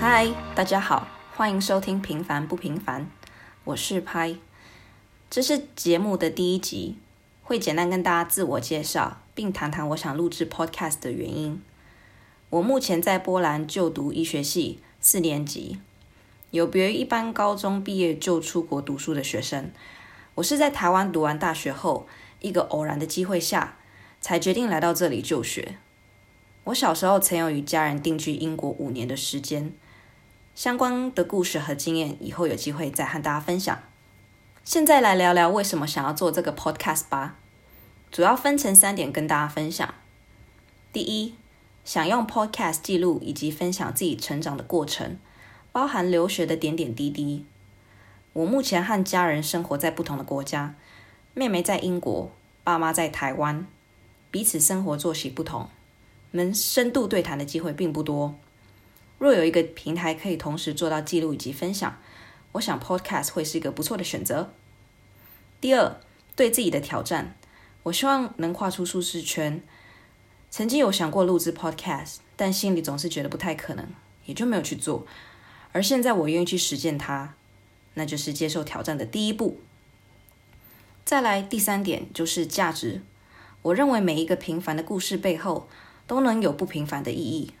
嗨，大家好，欢迎收听《平凡不平凡》，我是拍。这是节目的第一集，会简单跟大家自我介绍，并谈谈我想录制 Podcast 的原因。我目前在波兰就读医学系四年级，有别于一般高中毕业就出国读书的学生，我是在台湾读完大学后，一个偶然的机会下，才决定来到这里就学。我小时候曾有与家人定居英国五年的时间，相关的故事和经验，以后有机会再和大家分享。现在来聊聊为什么想要做这个 Podcast 吧，主要分成三点跟大家分享。第一，想用 Podcast 记录以及分享自己成长的过程，包含留学的点点滴滴。我目前和家人生活在不同的国家，妹妹在英国，爸妈在台湾，彼此生活作息不同，能深度对谈的机会并不多。若有一个平台可以同时做到记录以及分享，我想 Podcast 会是一个不错的选择。第二，对自己的挑战，我希望能跨出舒适圈。曾经有想过录制 Podcast，但心里总是觉得不太可能，也就没有去做。而现在我愿意去实践它，那就是接受挑战的第一步。再来第三点就是价值，我认为每一个平凡的故事背后都能有不平凡的意义。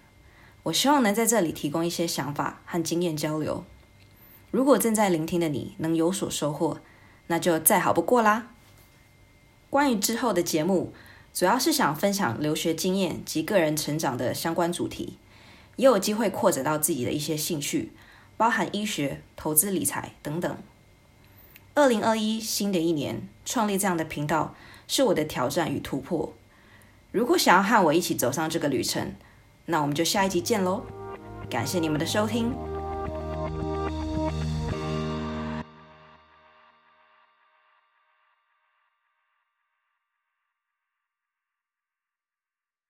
我希望能在这里提供一些想法和经验交流。如果正在聆听的你能有所收获，那就再好不过啦。关于之后的节目，主要是想分享留学经验及个人成长的相关主题，也有机会扩展到自己的一些兴趣，包含医学、投资理财等等。二零二一新的一年，创立这样的频道是我的挑战与突破。如果想要和我一起走上这个旅程，那我们就下一集见喽！感谢你们的收听。